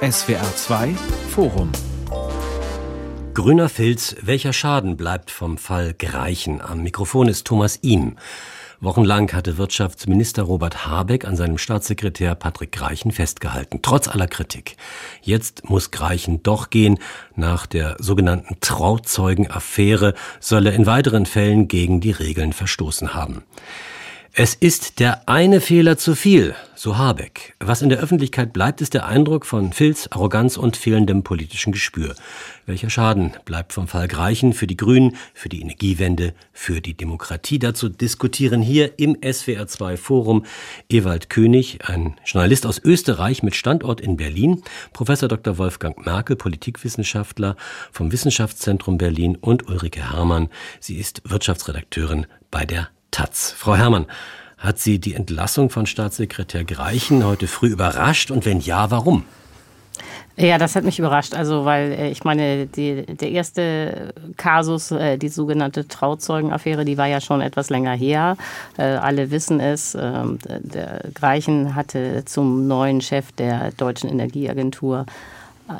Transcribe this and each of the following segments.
SWR 2 Forum Grüner Filz, welcher Schaden bleibt vom Fall Greichen? Am Mikrofon ist Thomas Ihm. Wochenlang hatte Wirtschaftsminister Robert Habeck an seinem Staatssekretär Patrick Greichen festgehalten, trotz aller Kritik. Jetzt muss Greichen doch gehen. Nach der sogenannten Trauzeugenaffäre soll er in weiteren Fällen gegen die Regeln verstoßen haben. Es ist der eine Fehler zu viel, so Habeck. Was in der Öffentlichkeit bleibt, ist der Eindruck von Filz, Arroganz und fehlendem politischen Gespür. Welcher Schaden bleibt vom Fall Greichen für die Grünen, für die Energiewende, für die Demokratie? Dazu diskutieren hier im SWR2 Forum Ewald König, ein Journalist aus Österreich mit Standort in Berlin, Professor Dr. Wolfgang Merkel, Politikwissenschaftler vom Wissenschaftszentrum Berlin und Ulrike Herrmann. Sie ist Wirtschaftsredakteurin bei der Taz. Frau Herrmann, hat Sie die Entlassung von Staatssekretär Greichen heute früh überrascht und wenn ja, warum? Ja, das hat mich überrascht. Also, weil äh, ich meine, die, der erste Kasus, äh, die sogenannte Trauzeugenaffäre, die war ja schon etwas länger her. Äh, alle wissen es. Ähm, der Greichen hatte zum neuen Chef der Deutschen Energieagentur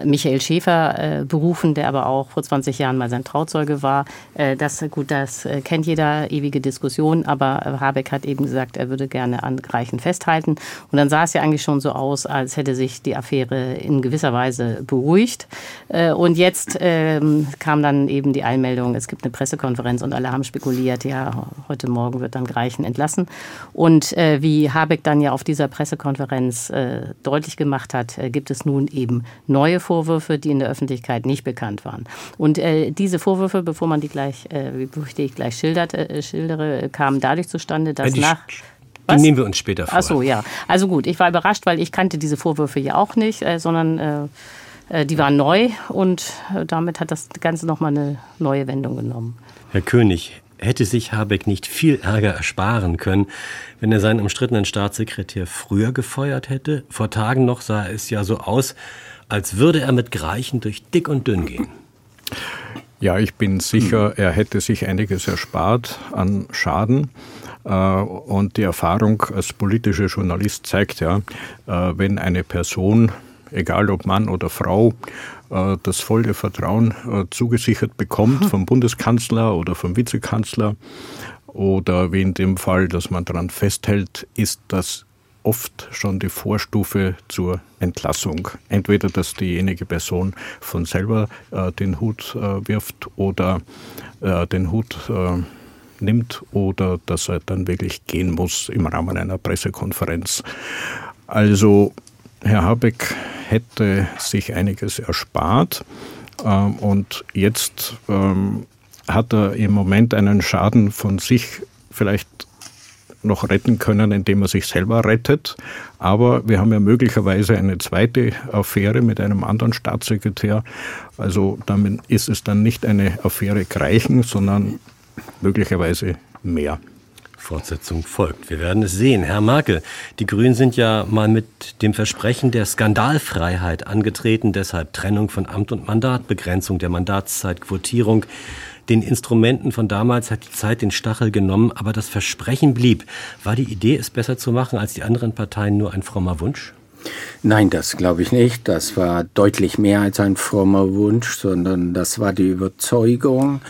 Michael Schäfer äh, berufen, der aber auch vor 20 Jahren mal sein Trauzeuge war. Äh, das, gut, das äh, kennt jeder, ewige Diskussion, aber äh, Habeck hat eben gesagt, er würde gerne an Reichen festhalten. Und dann sah es ja eigentlich schon so aus, als hätte sich die Affäre in gewisser Weise beruhigt. Äh, und jetzt ähm, kam dann eben die Einmeldung, es gibt eine Pressekonferenz und alle haben spekuliert, ja, heute Morgen wird dann Reichen entlassen. Und äh, wie Habeck dann ja auf dieser Pressekonferenz deutlich gemacht hat, gibt es nun eben neue Vorwürfe, die in der Öffentlichkeit nicht bekannt waren. Und äh, diese Vorwürfe, bevor man die gleich, äh, bevor ich gleich schildert, äh, schildere, kamen dadurch zustande, dass die nach die nehmen wir uns später vor. Ach so, ja. Also gut, ich war überrascht, weil ich kannte diese Vorwürfe ja auch nicht, äh, sondern äh, äh, die waren neu und damit hat das Ganze nochmal eine neue Wendung genommen. Herr König, hätte sich Habeck nicht viel Ärger ersparen können, wenn er seinen umstrittenen Staatssekretär früher gefeuert hätte? Vor Tagen noch sah es ja so aus, als würde er mit Greichen durch dick und dünn gehen. Ja, ich bin sicher, er hätte sich einiges erspart an Schaden. Äh, und die Erfahrung als politischer Journalist zeigt ja, äh, wenn eine Person, egal ob Mann oder Frau, äh, das volle Vertrauen zugesichert bekommt vom Bundeskanzler oder vom Vizekanzler oder wie in dem Fall, dass man daran festhält, ist das oft schon die Vorstufe zur Entlassung. Entweder, dass diejenige Person von selber äh, den Hut äh, wirft oder äh, den Hut äh, nimmt oder dass er dann wirklich gehen muss im Rahmen einer Pressekonferenz. Also Herr Habeck hätte sich einiges erspart ähm, und jetzt ähm, hat er im Moment einen Schaden von sich vielleicht noch retten können, indem er sich selber rettet. Aber wir haben ja möglicherweise eine zweite Affäre mit einem anderen Staatssekretär. Also damit ist es dann nicht eine Affäre Greichen, sondern möglicherweise mehr. Fortsetzung folgt. Wir werden es sehen. Herr Merkel, die Grünen sind ja mal mit dem Versprechen der Skandalfreiheit angetreten, deshalb Trennung von Amt und Mandat, Begrenzung der Mandatszeit, Quotierung den Instrumenten von damals hat die Zeit den Stachel genommen, aber das Versprechen blieb. War die Idee, es besser zu machen als die anderen Parteien, nur ein frommer Wunsch? Nein, das glaube ich nicht. Das war deutlich mehr als ein frommer Wunsch, sondern das war die Überzeugung,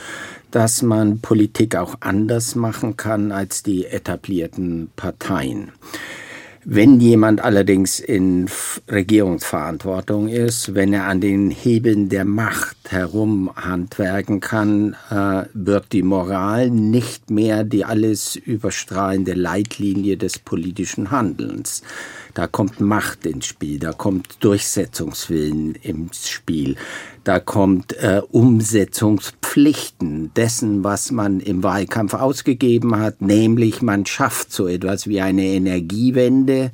dass man Politik auch anders machen kann als die etablierten Parteien. Wenn jemand allerdings in Regierungsverantwortung ist, wenn er an den Hebeln der Macht herumhandwerken kann, äh, wird die Moral nicht mehr die alles überstrahlende Leitlinie des politischen Handelns. Da kommt Macht ins Spiel, da kommt Durchsetzungswillen ins Spiel, da kommt äh, Umsetzungspflichten dessen, was man im Wahlkampf ausgegeben hat, nämlich man schafft so etwas wie eine Energiewende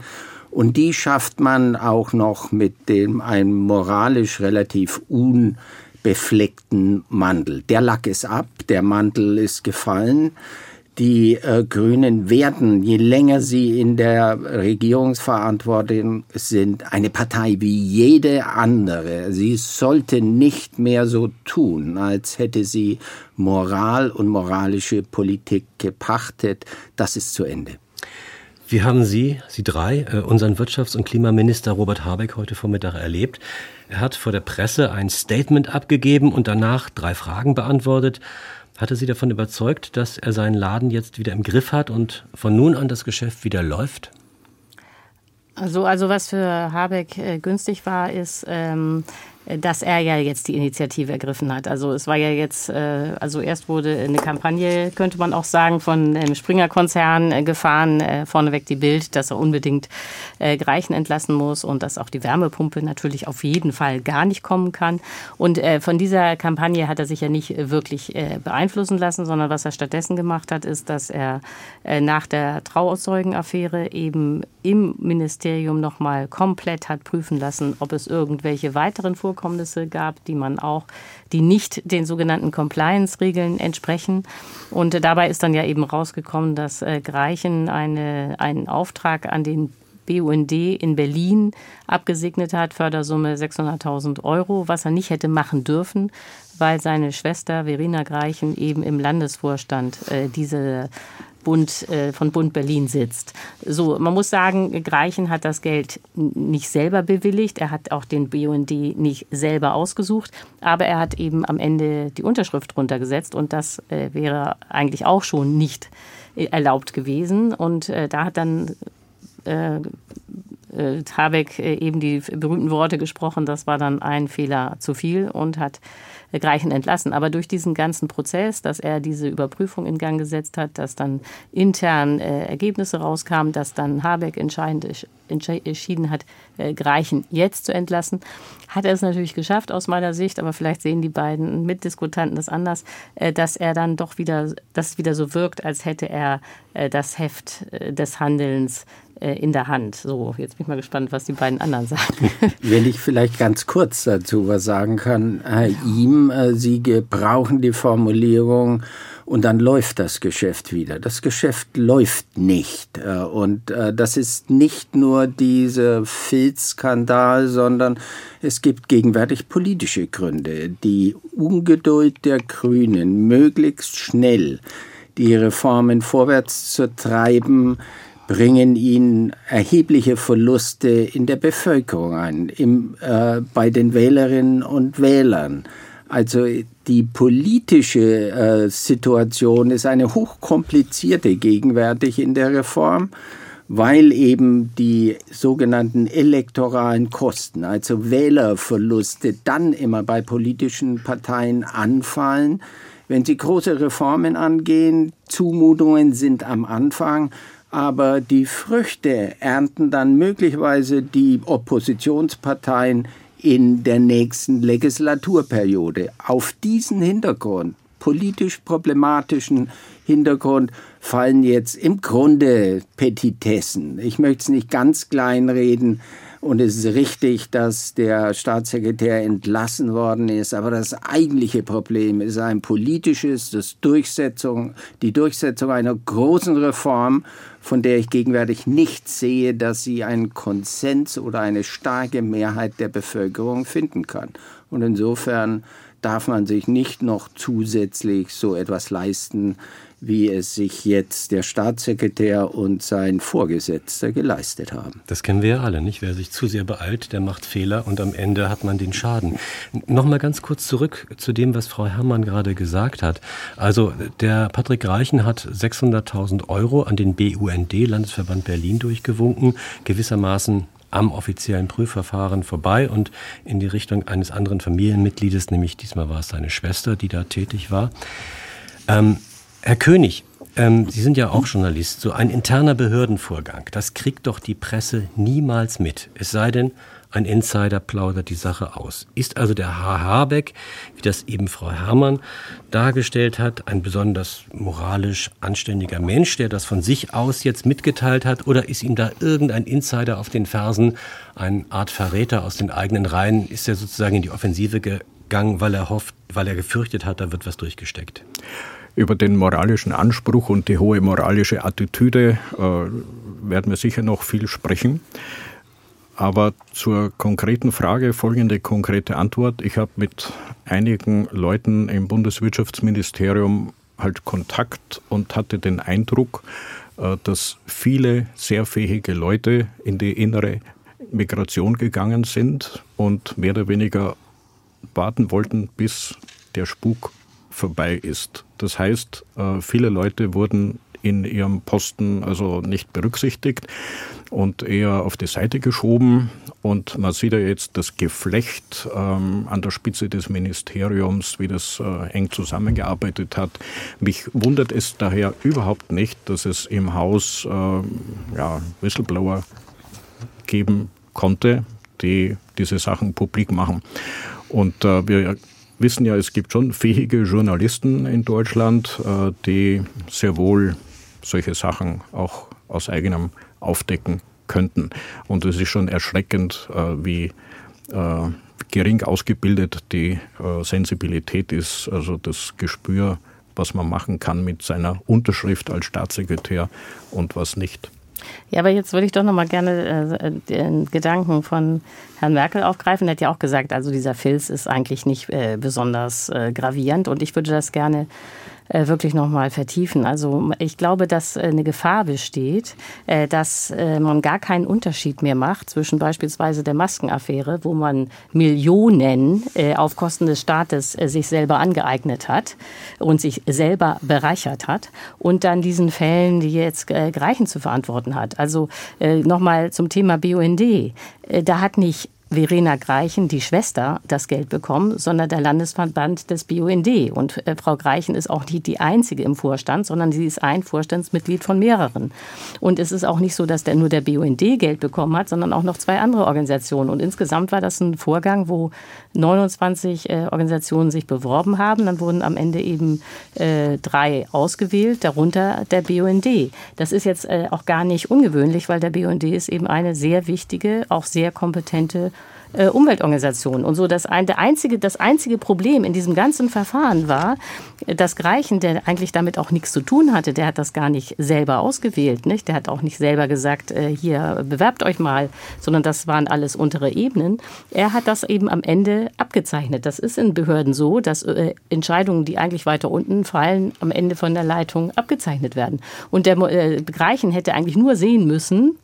und die schafft man auch noch mit dem einem moralisch relativ unbefleckten Mantel. Der Lack ist ab, der Mantel ist gefallen. Die äh, Grünen werden, je länger sie in der Regierungsverantwortung sind, eine Partei wie jede andere. Sie sollte nicht mehr so tun, als hätte sie Moral und moralische Politik gepachtet. Das ist zu Ende. Wie haben Sie, Sie drei, äh, unseren Wirtschafts- und Klimaminister Robert Habeck heute Vormittag erlebt? Er hat vor der Presse ein Statement abgegeben und danach drei Fragen beantwortet. Hatte Sie davon überzeugt, dass er seinen Laden jetzt wieder im Griff hat und von nun an das Geschäft wieder läuft? Also, also was für Habeck äh, günstig war, ist, ähm, dass er ja jetzt die Initiative ergriffen hat. Also es war ja jetzt, äh, also erst wurde eine Kampagne, könnte man auch sagen, von dem Springer-Konzern äh, gefahren, äh, vorneweg die Bild, dass er unbedingt Greichen entlassen muss und dass auch die Wärmepumpe natürlich auf jeden Fall gar nicht kommen kann. Und von dieser Kampagne hat er sich ja nicht wirklich beeinflussen lassen, sondern was er stattdessen gemacht hat, ist, dass er nach der Trauauszeugenaffäre eben im Ministerium nochmal komplett hat prüfen lassen, ob es irgendwelche weiteren Vorkommnisse Vorkommnisse gab, die man auch, die nicht den sogenannten Compliance-Regeln entsprechen. Und dabei ist dann ja eben rausgekommen, dass äh, Greichen eine, einen Auftrag an den BUND in Berlin abgesegnet hat, Fördersumme 600.000 Euro, was er nicht hätte machen dürfen, weil seine Schwester Verena Greichen eben im Landesvorstand äh, diese Bund, äh, von Bund Berlin sitzt. So, man muss sagen, Greichen hat das Geld nicht selber bewilligt. Er hat auch den BUND nicht selber ausgesucht. Aber er hat eben am Ende die Unterschrift runtergesetzt und das äh, wäre eigentlich auch schon nicht äh, erlaubt gewesen. Und äh, da hat dann äh, äh, Habeck eben die berühmten Worte gesprochen, das war dann ein Fehler zu viel und hat Greichen entlassen. Aber durch diesen ganzen Prozess, dass er diese Überprüfung in Gang gesetzt hat, dass dann intern äh, Ergebnisse rauskamen, dass dann Habeck entschieden hat, äh, Greichen jetzt zu entlassen, hat er es natürlich geschafft aus meiner Sicht, aber vielleicht sehen die beiden Mitdiskutanten das anders, äh, dass er dann doch wieder, dass wieder so wirkt, als hätte er äh, das Heft äh, des Handelns in der Hand. So, jetzt bin ich mal gespannt, was die beiden anderen sagen. Wenn ich vielleicht ganz kurz dazu was sagen kann, Herr Ihm, äh, Sie brauchen die Formulierung und dann läuft das Geschäft wieder. Das Geschäft läuft nicht. Äh, und das ist nicht nur dieser Filzskandal, sondern es gibt gegenwärtig politische Gründe. Die Ungeduld der Grünen, möglichst schnell die Reformen vorwärts zu treiben, bringen ihn erhebliche Verluste in der Bevölkerung ein, im, äh, bei den Wählerinnen und Wählern. Also die politische äh, Situation ist eine hochkomplizierte gegenwärtig in der Reform, weil eben die sogenannten elektoralen Kosten, also Wählerverluste, dann immer bei politischen Parteien anfallen. Wenn sie große Reformen angehen, Zumutungen sind am Anfang aber die Früchte ernten dann möglicherweise die Oppositionsparteien in der nächsten Legislaturperiode. Auf diesen Hintergrund, politisch problematischen Hintergrund, fallen jetzt im Grunde Petitessen. Ich möchte es nicht ganz kleinreden, und es ist richtig, dass der Staatssekretär entlassen worden ist. Aber das eigentliche Problem ist ein politisches, das Durchsetzung, die Durchsetzung einer großen Reform, von der ich gegenwärtig nicht sehe, dass sie einen Konsens oder eine starke Mehrheit der Bevölkerung finden kann. Und insofern darf man sich nicht noch zusätzlich so etwas leisten, wie es sich jetzt der Staatssekretär und sein Vorgesetzter geleistet haben. Das kennen wir ja alle, nicht? Wer sich zu sehr beeilt, der macht Fehler und am Ende hat man den Schaden. Nochmal ganz kurz zurück zu dem, was Frau Herrmann gerade gesagt hat. Also der Patrick Reichen hat 600.000 Euro an den BUND, Landesverband Berlin, durchgewunken, gewissermaßen am offiziellen Prüfverfahren vorbei und in die Richtung eines anderen Familienmitgliedes, nämlich diesmal war es seine Schwester, die da tätig war. Ähm, Herr König, ähm, Sie sind ja auch Journalist. So ein interner Behördenvorgang, das kriegt doch die Presse niemals mit. Es sei denn, ein Insider plaudert die Sache aus. Ist also der Herr Habeck, wie das eben Frau Herrmann dargestellt hat, ein besonders moralisch anständiger Mensch, der das von sich aus jetzt mitgeteilt hat? Oder ist ihm da irgendein Insider auf den Fersen, eine Art Verräter aus den eigenen Reihen? Ist er sozusagen in die Offensive gegangen, weil er hofft, weil er gefürchtet hat, da wird was durchgesteckt? Über den moralischen Anspruch und die hohe moralische Attitüde äh, werden wir sicher noch viel sprechen. Aber zur konkreten Frage folgende konkrete Antwort. Ich habe mit einigen Leuten im Bundeswirtschaftsministerium halt Kontakt und hatte den Eindruck, äh, dass viele sehr fähige Leute in die innere Migration gegangen sind und mehr oder weniger warten wollten, bis der Spuk vorbei ist. Das heißt, äh, viele Leute wurden in ihrem Posten also nicht berücksichtigt und eher auf die Seite geschoben. Und man sieht ja jetzt das Geflecht ähm, an der Spitze des Ministeriums, wie das äh, eng zusammengearbeitet hat. Mich wundert es daher überhaupt nicht, dass es im Haus äh, ja, Whistleblower geben konnte, die diese Sachen publik machen. Und äh, wir wissen ja, es gibt schon fähige Journalisten in Deutschland, äh, die sehr wohl solche Sachen auch aus eigenem aufdecken könnten. Und es ist schon erschreckend, äh, wie äh, gering ausgebildet die äh, Sensibilität ist, also das Gespür, was man machen kann mit seiner Unterschrift als Staatssekretär und was nicht. Ja, aber jetzt würde ich doch noch mal gerne äh, den Gedanken von Herrn Merkel aufgreifen. Er hat ja auch gesagt, also dieser Filz ist eigentlich nicht äh, besonders äh, gravierend und ich würde das gerne äh, wirklich nochmal vertiefen. Also ich glaube, dass äh, eine Gefahr besteht, äh, dass man gar keinen Unterschied mehr macht zwischen beispielsweise der Maskenaffäre, wo man Millionen auf Kosten des Staates sich selber angeeignet hat und sich selber bereichert hat und dann diesen Fällen, die jetzt Greichen zu verantworten hat. Also nochmal zum Thema BUND. Da hat nicht Verena Greichen, die Schwester, das Geld bekommen, sondern der Landesverband des BUND. Und äh, Frau Greichen ist auch nicht die einzige im Vorstand, sondern sie ist ein Vorstandsmitglied von mehreren. Und es ist auch nicht so, dass der, nur der BUND Geld bekommen hat, sondern auch noch zwei andere Organisationen. Und insgesamt war das ein Vorgang, wo 29 äh, Organisationen sich beworben haben. Dann wurden am Ende eben äh, drei ausgewählt, darunter der BUND. Das ist jetzt äh, auch gar nicht ungewöhnlich, weil der BUND ist eben eine sehr wichtige, auch sehr kompetente äh, Umweltorganisationen. Und so das, ein, der einzige, das einzige Problem in diesem ganzen Verfahren war, dass Greichen, der eigentlich damit auch nichts zu tun hatte, der hat das gar nicht selber ausgewählt. Nicht? Der hat auch nicht selber gesagt, äh, hier bewerbt euch mal, sondern das waren alles untere Ebenen. Er hat das eben am Ende abgezeichnet. Das ist in Behörden so, dass äh, Entscheidungen, die eigentlich weiter unten fallen, am Ende von der Leitung abgezeichnet werden. Und der äh, Greichen hätte eigentlich nur sehen müssen,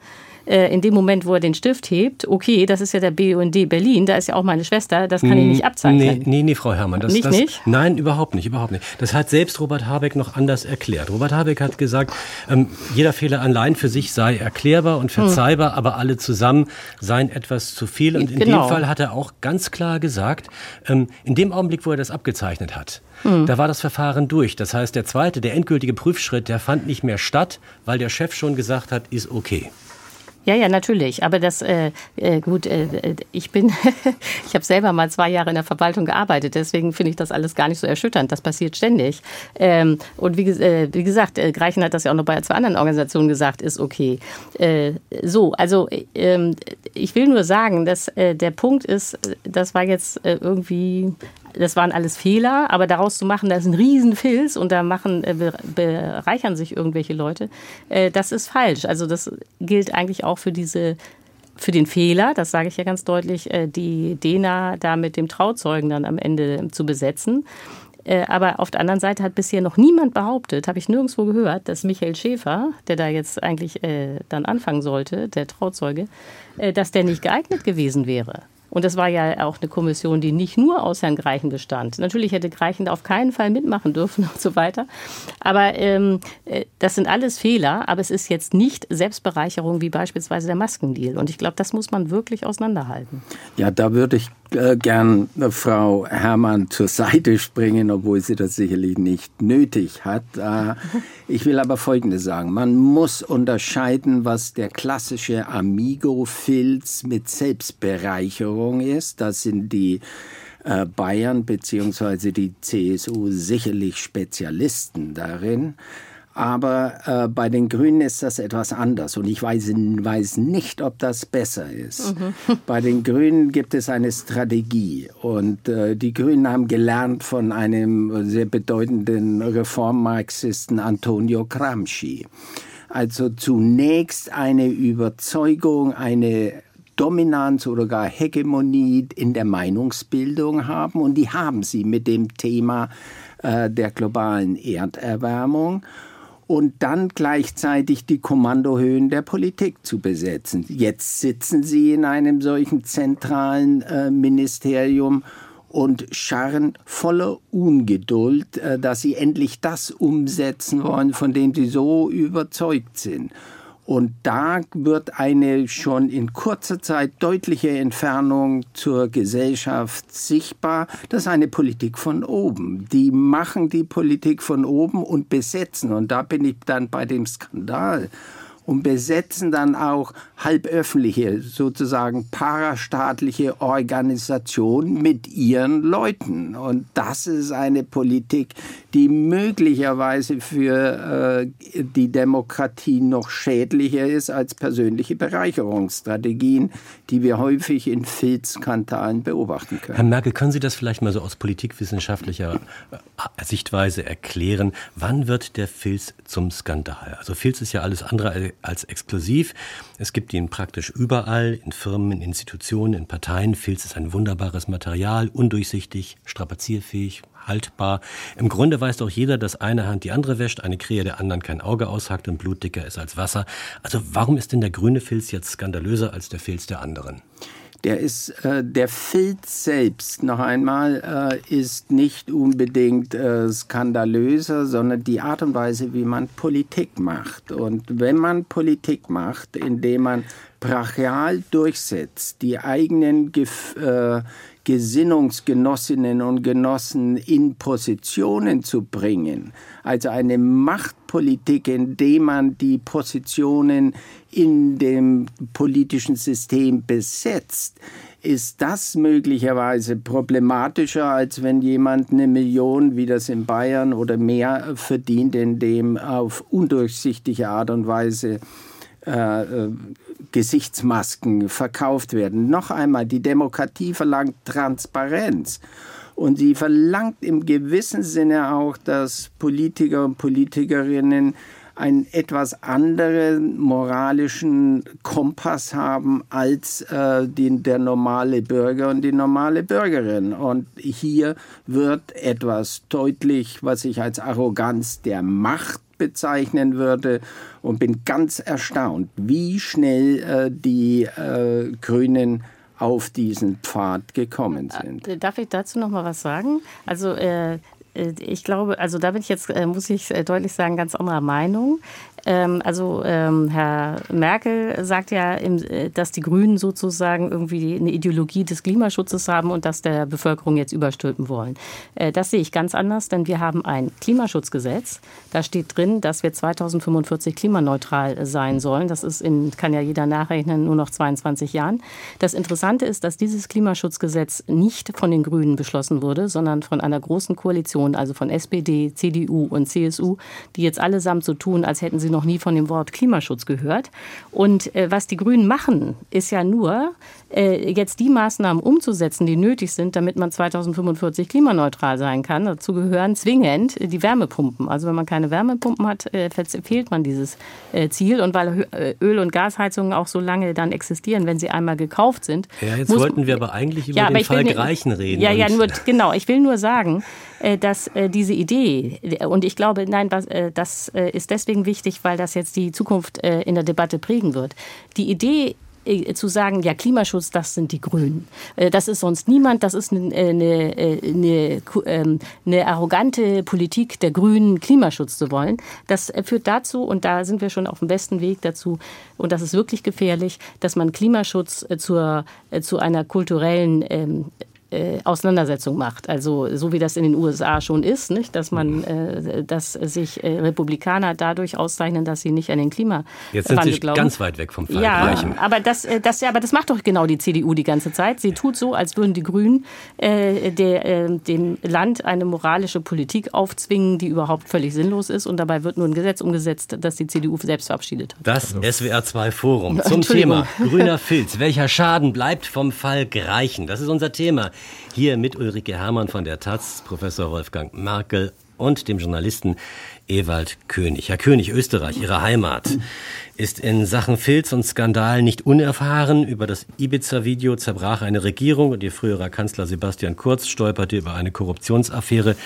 äh, in dem Moment, wo er den Stift hebt, okay, das ist ja der BUND Berlin, da ist ja auch meine Schwester, das kann ich nicht abzeichnen. Nee, nee, nee Frau Herrmann. Das, nicht, das, nicht? Nein, überhaupt nicht, überhaupt nicht. Das hat selbst Robert Habeck noch anders erklärt. Robert Habeck hat gesagt, ähm, jeder Fehler allein für sich sei erklärbar und verzeihbar, hm. aber alle zusammen seien etwas zu viel. Und in genau. dem Fall hat er auch ganz klar gesagt, ähm, in dem Augenblick, wo er das abgezeichnet hat, hm. da war das Verfahren durch. Das heißt, der zweite, der endgültige Prüfschritt, der fand nicht mehr statt, weil der Chef schon gesagt hat, ist okay. Ja, ja, natürlich. Aber das, äh, äh, gut, äh, ich bin, ich habe selber mal zwei Jahre in der Verwaltung gearbeitet, deswegen finde ich das alles gar nicht so erschütternd. Das passiert ständig. Ähm, und wie, äh, wie gesagt, äh, Greichen hat das ja auch noch bei zwei anderen Organisationen gesagt, ist okay. Äh, so, also ähm, ich will nur sagen, dass äh, der Punkt ist, das war jetzt äh, irgendwie das waren alles Fehler, aber daraus zu machen, da ist ein Riesenfilz und da machen, äh, bereichern sich irgendwelche Leute, äh, das ist falsch. Also das gilt eigentlich auch für diese für den Fehler, das sage ich ja ganz deutlich, äh, die DENA da mit dem Trauzeugen dann am Ende zu besetzen. Aber auf der anderen Seite hat bisher noch niemand behauptet, habe ich nirgendwo gehört, dass Michael Schäfer, der da jetzt eigentlich dann anfangen sollte, der Trauzeuge, dass der nicht geeignet gewesen wäre. Und das war ja auch eine Kommission, die nicht nur aus Herrn Greichen bestand. Natürlich hätte Greichen auf keinen Fall mitmachen dürfen und so weiter. Aber ähm, äh, das sind alles Fehler. Aber es ist jetzt nicht Selbstbereicherung wie beispielsweise der Maskendeal. Und ich glaube, das muss man wirklich auseinanderhalten. Ja, da würde ich äh, gern Frau Herrmann zur Seite springen, obwohl sie das sicherlich nicht nötig hat. Äh, ich will aber Folgendes sagen. Man muss unterscheiden, was der klassische Amigo-Filz mit Selbstbereicherung ist. Das sind die äh, Bayern bzw. die CSU sicherlich Spezialisten darin. Aber äh, bei den Grünen ist das etwas anders und ich weiß, weiß nicht, ob das besser ist. Mhm. Bei den Grünen gibt es eine Strategie und äh, die Grünen haben gelernt von einem sehr bedeutenden Reformmarxisten Antonio Gramsci. Also zunächst eine Überzeugung, eine Dominanz oder gar Hegemonie in der Meinungsbildung haben und die haben sie mit dem Thema äh, der globalen Erderwärmung und dann gleichzeitig die Kommandohöhen der Politik zu besetzen. Jetzt sitzen sie in einem solchen zentralen äh, Ministerium und scharren voller Ungeduld, äh, dass sie endlich das umsetzen wollen, von dem sie so überzeugt sind. Und da wird eine schon in kurzer Zeit deutliche Entfernung zur Gesellschaft sichtbar. Das ist eine Politik von oben. Die machen die Politik von oben und besetzen. Und da bin ich dann bei dem Skandal und besetzen dann auch halböffentliche, sozusagen parastaatliche Organisationen mit ihren Leuten. Und das ist eine Politik, die möglicherweise für äh, die Demokratie noch schädlicher ist als persönliche Bereicherungsstrategien, die wir häufig in Filzskandalen beobachten können. Herr Merkel, können Sie das vielleicht mal so aus politikwissenschaftlicher äh, Sichtweise erklären? Wann wird der Filz zum Skandal? Also Filz ist ja alles andere als exklusiv. Es gibt ihn praktisch überall, in Firmen, in Institutionen, in Parteien. Filz ist ein wunderbares Material, undurchsichtig, strapazierfähig, haltbar. Im Grunde weiß doch jeder, dass eine Hand die andere wäscht, eine Krähe der anderen kein Auge aushackt und blutdicker ist als Wasser. Also warum ist denn der grüne Filz jetzt skandalöser als der Filz der anderen? Der ist äh, der Filz selbst noch einmal äh, ist nicht unbedingt äh, skandalöser, sondern die Art und Weise, wie man Politik macht. Und wenn man Politik macht, indem man brachial durchsetzt, die eigenen Gef äh, Gesinnungsgenossinnen und Genossen in Positionen zu bringen, also eine Machtpolitik, indem man die Positionen in dem politischen System besetzt, ist das möglicherweise problematischer, als wenn jemand eine Million, wie das in Bayern oder mehr, verdient, indem auf undurchsichtige Art und Weise äh, äh, Gesichtsmasken verkauft werden. Noch einmal, die Demokratie verlangt Transparenz. Und sie verlangt im gewissen Sinne auch, dass Politiker und Politikerinnen einen etwas anderen moralischen Kompass haben als äh, den, der normale Bürger und die normale Bürgerin. Und hier wird etwas deutlich, was ich als Arroganz der Macht bezeichnen würde und bin ganz erstaunt, wie schnell äh, die äh, Grünen auf diesen Pfad gekommen sind. Äh, darf ich dazu noch mal was sagen? Also äh, äh ich glaube, also da bin ich jetzt, äh, muss ich deutlich sagen, ganz anderer Meinung. Ähm, also ähm, Herr Merkel sagt ja, äh, dass die Grünen sozusagen irgendwie eine Ideologie des Klimaschutzes haben und das der Bevölkerung jetzt überstülpen wollen. Äh, das sehe ich ganz anders, denn wir haben ein Klimaschutzgesetz. Da steht drin, dass wir 2045 klimaneutral sein sollen. Das ist in, kann ja jeder nachrechnen, nur noch 22 Jahren. Das Interessante ist, dass dieses Klimaschutzgesetz nicht von den Grünen beschlossen wurde, sondern von einer großen Koalition, also von SPD, CDU und CSU, die jetzt allesamt so tun, als hätten sie noch nie von dem Wort Klimaschutz gehört. Und äh, was die Grünen machen, ist ja nur, äh, jetzt die Maßnahmen umzusetzen, die nötig sind, damit man 2045 klimaneutral sein kann. Dazu gehören zwingend die Wärmepumpen. Also wenn man keine Wärmepumpen hat, äh, fehlt man dieses äh, Ziel. Und weil äh, Öl- und Gasheizungen auch so lange dann existieren, wenn sie einmal gekauft sind. Ja, jetzt wollten wir aber eigentlich über ja, den Fall Greichen reden. Ja, ja, nur, genau. Ich will nur sagen, dass äh, diese Idee, und ich glaube, nein, äh, das ist deswegen wichtig, weil das jetzt die Zukunft in der Debatte prägen wird. Die Idee zu sagen, ja, Klimaschutz, das sind die Grünen. Das ist sonst niemand, das ist eine, eine, eine, eine, arrogante Politik der Grünen, Klimaschutz zu wollen. Das führt dazu, und da sind wir schon auf dem besten Weg dazu, und das ist wirklich gefährlich, dass man Klimaschutz zur, zu einer kulturellen ähm, äh, Auseinandersetzung macht. Also so wie das in den USA schon ist, nicht? dass man, äh, dass sich äh, Republikaner dadurch auszeichnen, dass sie nicht an den Klimawandel Jetzt sind sie glauben. ganz weit weg vom Fall. Ja, aber das, äh, das, aber das macht doch genau die CDU die ganze Zeit. Sie tut so, als würden die Grünen äh, der, äh, dem Land eine moralische Politik aufzwingen, die überhaupt völlig sinnlos ist. Und dabei wird nur ein Gesetz umgesetzt, das die CDU selbst verabschiedet hat. Das SWR 2 Forum zum Thema grüner Filz. Welcher Schaden bleibt vom Fall Greichen? Das ist unser Thema. Hier mit Ulrike Hermann von der Taz, Professor Wolfgang Merkel und dem Journalisten Ewald König. Herr König, Österreich, Ihre Heimat, ist in Sachen Filz und Skandal nicht unerfahren. Über das Ibiza-Video zerbrach eine Regierung und ihr früherer Kanzler Sebastian Kurz stolperte über eine Korruptionsaffäre.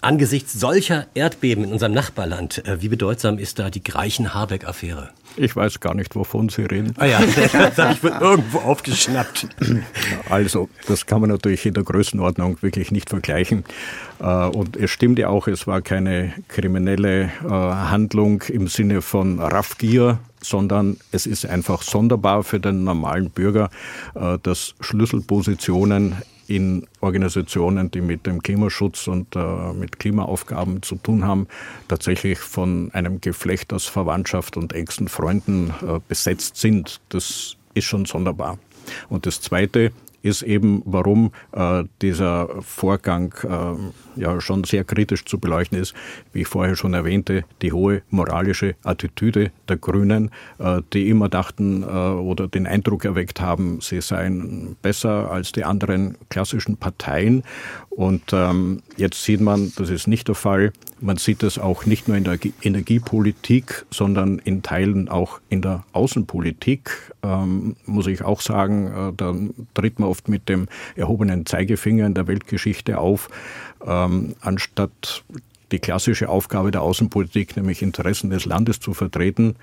Angesichts solcher Erdbeben in unserem Nachbarland, äh, wie bedeutsam ist da die Greichen-Habeck-Affäre? Ich weiß gar nicht, wovon Sie reden. Ah ja, das habe ich irgendwo aufgeschnappt. Also, das kann man natürlich in der Größenordnung wirklich nicht vergleichen. Äh, und es stimmt ja auch, es war keine kriminelle äh, Handlung im Sinne von Raffgier, sondern es ist einfach sonderbar für den normalen Bürger, äh, dass Schlüsselpositionen in Organisationen, die mit dem Klimaschutz und äh, mit Klimaaufgaben zu tun haben, tatsächlich von einem Geflecht aus Verwandtschaft und engsten Freunden äh, besetzt sind. Das ist schon sonderbar. Und das Zweite, ist eben, warum äh, dieser Vorgang äh, ja schon sehr kritisch zu beleuchten ist, wie ich vorher schon erwähnte, die hohe moralische Attitüde der Grünen, äh, die immer dachten äh, oder den Eindruck erweckt haben, sie seien besser als die anderen klassischen Parteien. Und ähm, jetzt sieht man, das ist nicht der Fall. Man sieht das auch nicht nur in der Energiepolitik, sondern in Teilen auch in der Außenpolitik. Ähm, muss ich auch sagen, äh, da tritt man oft mit dem erhobenen Zeigefinger in der Weltgeschichte auf, ähm, anstatt die klassische Aufgabe der Außenpolitik, nämlich Interessen des Landes zu vertreten,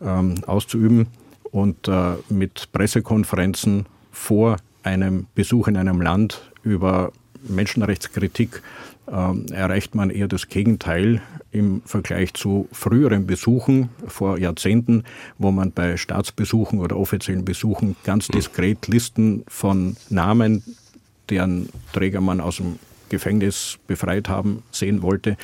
ähm, auszuüben und äh, mit Pressekonferenzen vor einem Besuch in einem Land über Menschenrechtskritik äh, erreicht man eher das Gegenteil im Vergleich zu früheren Besuchen vor Jahrzehnten, wo man bei Staatsbesuchen oder offiziellen Besuchen ganz diskret Listen von Namen, deren Träger man aus dem Gefängnis befreit haben, sehen wollte,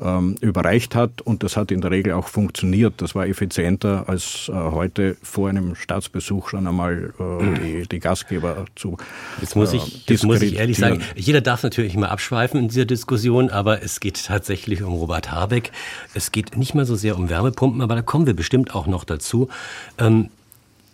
ähm, überreicht hat. Und das hat in der Regel auch funktioniert. Das war effizienter, als äh, heute vor einem Staatsbesuch schon einmal äh, die, die, Gastgeber zu. Jetzt muss ich, äh, jetzt muss ich ehrlich sagen, jeder darf natürlich mal abschweifen in dieser Diskussion, aber es geht tatsächlich um Robert Habeck. Es geht nicht mal so sehr um Wärmepumpen, aber da kommen wir bestimmt auch noch dazu. Ähm,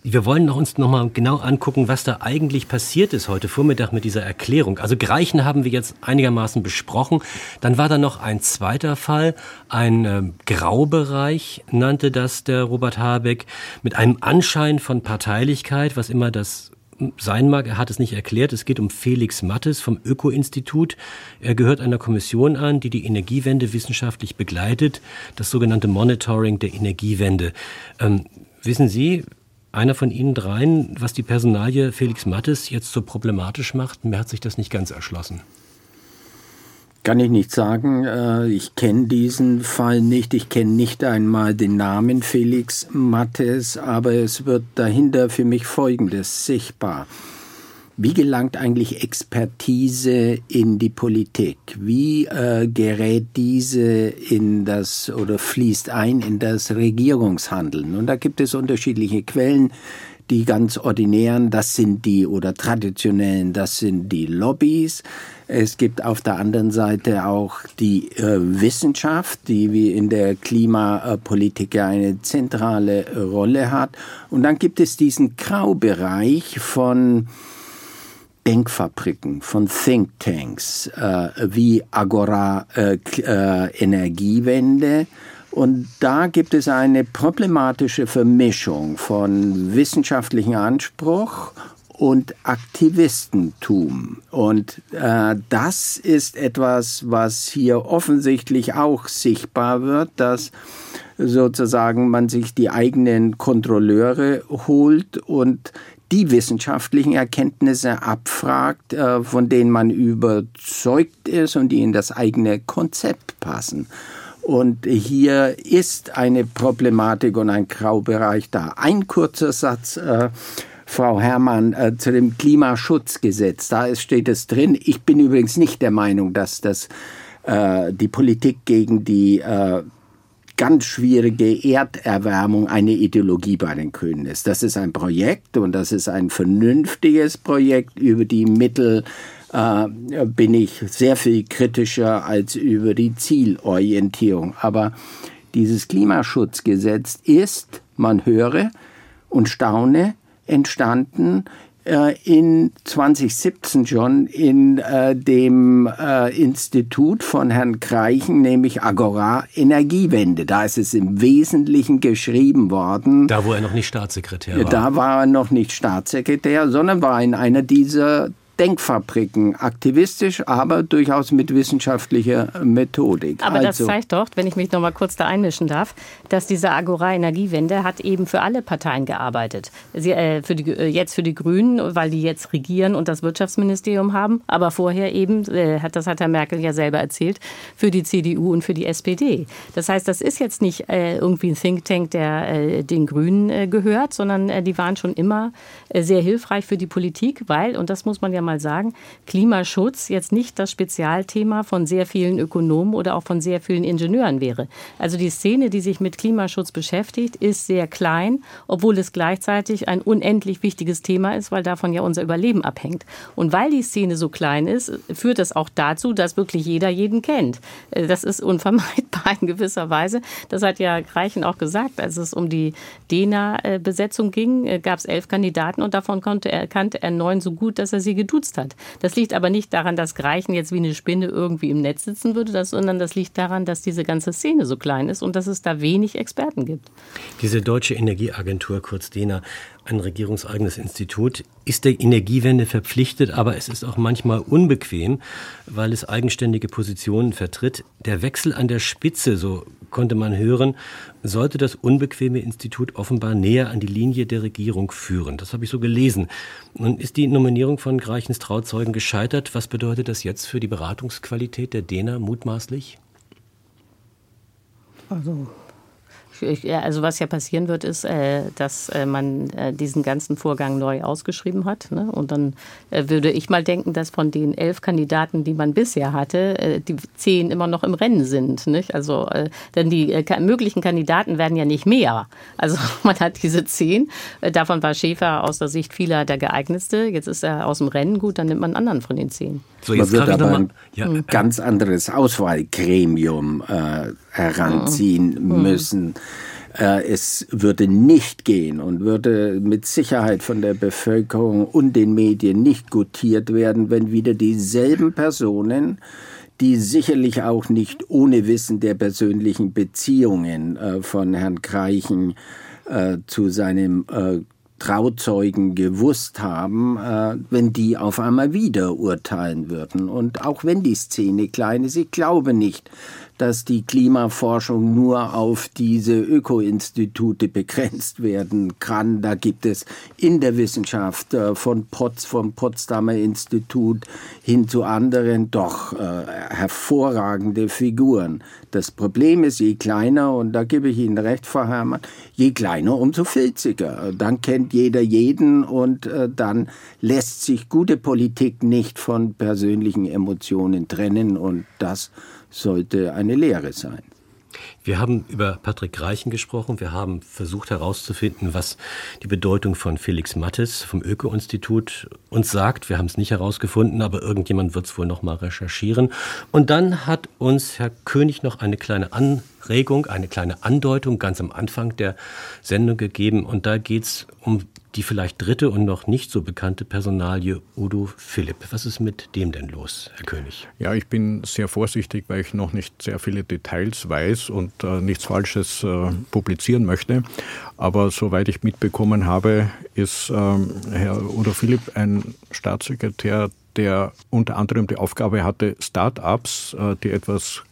wir wollen noch uns noch mal genau angucken, was da eigentlich passiert ist heute Vormittag mit dieser Erklärung. Also Greichen haben wir jetzt einigermaßen besprochen. Dann war da noch ein zweiter Fall, ein äh, Graubereich nannte das der Robert Habeck, mit einem Anschein von Parteilichkeit, was immer das sein mag, er hat es nicht erklärt. Es geht um Felix Mattes vom Öko-Institut. Er gehört einer Kommission an, die die Energiewende wissenschaftlich begleitet, das sogenannte Monitoring der Energiewende. Ähm, wissen Sie, einer von Ihnen dreien, was die Personalie Felix Mattes jetzt so problematisch macht? Mir hat sich das nicht ganz erschlossen. Kann ich nicht sagen. Äh, ich kenne diesen Fall nicht. Ich kenne nicht einmal den Namen Felix Mattes, aber es wird dahinter für mich Folgendes sichtbar. Wie gelangt eigentlich Expertise in die Politik? Wie äh, gerät diese in das oder fließt ein in das Regierungshandeln? Und da gibt es unterschiedliche Quellen. Die ganz ordinären, das sind die oder traditionellen, das sind die Lobbys. Es gibt auf der anderen Seite auch die äh, Wissenschaft, die wie in der Klimapolitik ja eine zentrale Rolle hat. Und dann gibt es diesen Graubereich von Denkfabriken, von Thinktanks äh, wie Agora äh, äh, Energiewende. Und da gibt es eine problematische Vermischung von wissenschaftlichem Anspruch und Aktivistentum. Und äh, das ist etwas, was hier offensichtlich auch sichtbar wird, dass sozusagen man sich die eigenen Kontrolleure holt und die wissenschaftlichen Erkenntnisse abfragt, äh, von denen man überzeugt ist und die in das eigene Konzept passen. Und hier ist eine Problematik und ein Graubereich da. Ein kurzer Satz, äh, Frau Herrmann, äh, zu dem Klimaschutzgesetz. Da ist, steht es drin. Ich bin übrigens nicht der Meinung, dass das äh, die Politik gegen die äh, ganz schwierige Erderwärmung eine Ideologie bei den Grünen ist. Das ist ein Projekt und das ist ein vernünftiges Projekt. Über die Mittel äh, bin ich sehr viel kritischer als über die Zielorientierung. Aber dieses Klimaschutzgesetz ist, man höre und staune, entstanden äh, in 2017 schon in äh, dem äh, Institut von Herrn Kreichen, nämlich Agora Energiewende. Da ist es im Wesentlichen geschrieben worden. Da, wo er noch nicht Staatssekretär war. Da war er noch nicht Staatssekretär, sondern war in einer dieser Denkfabriken, aktivistisch, aber durchaus mit wissenschaftlicher Methodik. Aber also, das zeigt doch, wenn ich mich noch mal kurz da einmischen darf, dass diese Agora Energiewende hat eben für alle Parteien gearbeitet. Sie, äh, für die, äh, jetzt für die Grünen, weil die jetzt regieren und das Wirtschaftsministerium haben, aber vorher eben, äh, hat, das hat Herr Merkel ja selber erzählt, für die CDU und für die SPD. Das heißt, das ist jetzt nicht äh, irgendwie ein Think Tank, der äh, den Grünen äh, gehört, sondern die waren schon immer sehr hilfreich für die Politik, weil, und das muss man ja mal sagen, Klimaschutz jetzt nicht das Spezialthema von sehr vielen Ökonomen oder auch von sehr vielen Ingenieuren wäre. Also die Szene, die sich mit Klimaschutz beschäftigt, ist sehr klein, obwohl es gleichzeitig ein unendlich wichtiges Thema ist, weil davon ja unser Überleben abhängt. Und weil die Szene so klein ist, führt das auch dazu, dass wirklich jeder jeden kennt. Äh, das ist unvermeidbar in gewisser Weise. Das hat ja Reichen auch gesagt, als es um die DENA-Besetzung ging, äh, gab es elf Kandidaten und davon konnte er, kannte er neun so gut, dass er sie geduzt geduzt hat. Das liegt aber nicht daran, dass Greichen jetzt wie eine Spinne irgendwie im Netz sitzen würde, sondern das liegt daran, dass diese ganze Szene so klein ist und dass es da wenig Experten gibt. Diese Deutsche Energieagentur, kurz DENA, ein regierungseigenes Institut, ist der Energiewende verpflichtet, aber es ist auch manchmal unbequem, weil es eigenständige Positionen vertritt. Der Wechsel an der Spitze, so konnte man hören, sollte das unbequeme Institut offenbar näher an die Linie der Regierung führen. Das habe ich so gelesen. Nun ist die Nominierung von Greichens Trauzeugen gescheitert. Was bedeutet das jetzt für die Beratungsqualität der DENA mutmaßlich? Also also was ja passieren wird, ist, äh, dass äh, man äh, diesen ganzen Vorgang neu ausgeschrieben hat. Ne? Und dann würde ich mal denken, dass von den elf Kandidaten, die man bisher hatte, die zehn immer noch im Rennen sind. Also denn die möglichen Kandidaten werden ja nicht mehr. Also man hat diese zehn. Davon war Schäfer aus der Sicht vieler der geeignetste. Jetzt ist er aus dem Rennen. Gut, dann nimmt man einen anderen von den zehn. So, jetzt man wird aber ein ja. ganz anderes Auswahlgremium äh, heranziehen mhm. müssen. Äh, es würde nicht gehen und würde mit Sicherheit von der Bevölkerung und den Medien nicht gutiert werden, wenn wieder dieselben Personen die sicherlich auch nicht ohne Wissen der persönlichen Beziehungen äh, von Herrn Kreichen äh, zu seinem Trauzeugen gewusst haben, äh, wenn die auf einmal wieder urteilen würden. Und auch wenn die Szene klein ist, ich glaube nicht, dass die Klimaforschung nur auf diese Öko-Institute begrenzt werden kann. Da gibt es in der Wissenschaft äh, von Potz, vom Potsdamer Institut hin zu anderen doch äh, hervorragende Figuren. Das Problem ist, je kleiner, und da gebe ich Ihnen recht, Frau Herrmann, je kleiner, umso filziger. Dann kennt jeder jeden und äh, dann lässt sich gute Politik nicht von persönlichen Emotionen trennen und das sollte eine Lehre sein. Wir haben über Patrick Reichen gesprochen. Wir haben versucht herauszufinden, was die Bedeutung von Felix Mattes vom Öko-Institut uns sagt. Wir haben es nicht herausgefunden, aber irgendjemand wird es wohl noch mal recherchieren. Und dann hat uns Herr König noch eine kleine Anregung, eine kleine Andeutung ganz am Anfang der Sendung gegeben. Und da geht es um die vielleicht dritte und noch nicht so bekannte Personalie Udo Philipp. Was ist mit dem denn los, Herr König? Ja, ich bin sehr vorsichtig, weil ich noch nicht sehr viele Details weiß und äh, nichts Falsches äh, publizieren möchte. Aber soweit ich mitbekommen habe, ist ähm, Herr Udo Philipp ein Staatssekretär, der unter anderem die Aufgabe hatte, Start-ups, äh, die etwas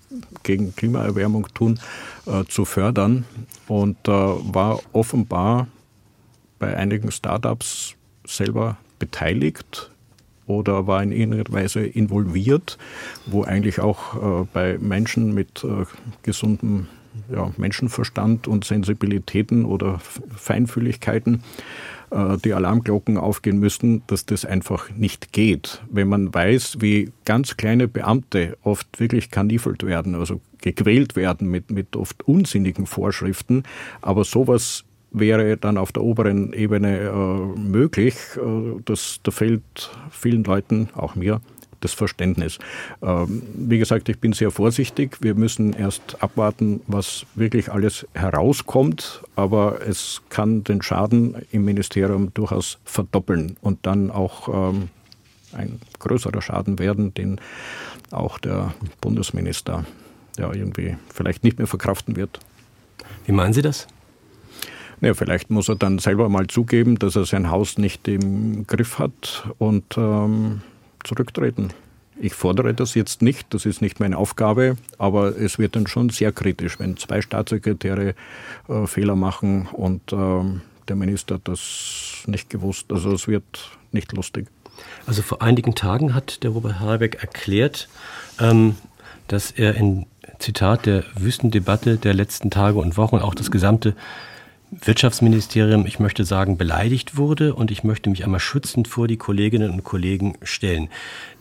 gegen Klimaerwärmung tun, äh, zu fördern. Und äh, war offenbar bei einigen Startups selber beteiligt oder war in irgendeiner Weise involviert, wo eigentlich auch äh, bei Menschen mit äh, gesundem ja, Menschenverstand und Sensibilitäten oder Feinfühligkeiten die Alarmglocken aufgehen müssten, dass das einfach nicht geht. Wenn man weiß, wie ganz kleine Beamte oft wirklich kanifelt werden, also gequält werden mit, mit oft unsinnigen Vorschriften, aber sowas wäre dann auf der oberen Ebene äh, möglich. Äh, das, da fällt vielen Leuten, auch mir, das Verständnis. Ähm, wie gesagt, ich bin sehr vorsichtig. Wir müssen erst abwarten, was wirklich alles herauskommt. Aber es kann den Schaden im Ministerium durchaus verdoppeln und dann auch ähm, ein größerer Schaden werden, den auch der Bundesminister ja irgendwie vielleicht nicht mehr verkraften wird. Wie meinen Sie das? Ja, vielleicht muss er dann selber mal zugeben, dass er sein Haus nicht im Griff hat und ähm, zurücktreten. Ich fordere das jetzt nicht, das ist nicht meine Aufgabe, aber es wird dann schon sehr kritisch, wenn zwei Staatssekretäre äh, Fehler machen und äh, der Minister das nicht gewusst. Also es wird nicht lustig. Also vor einigen Tagen hat der Robert Habeck erklärt, ähm, dass er in Zitat der Wüstendebatte der letzten Tage und Wochen auch das gesamte Wirtschaftsministerium, ich möchte sagen, beleidigt wurde und ich möchte mich einmal schützend vor die Kolleginnen und Kollegen stellen.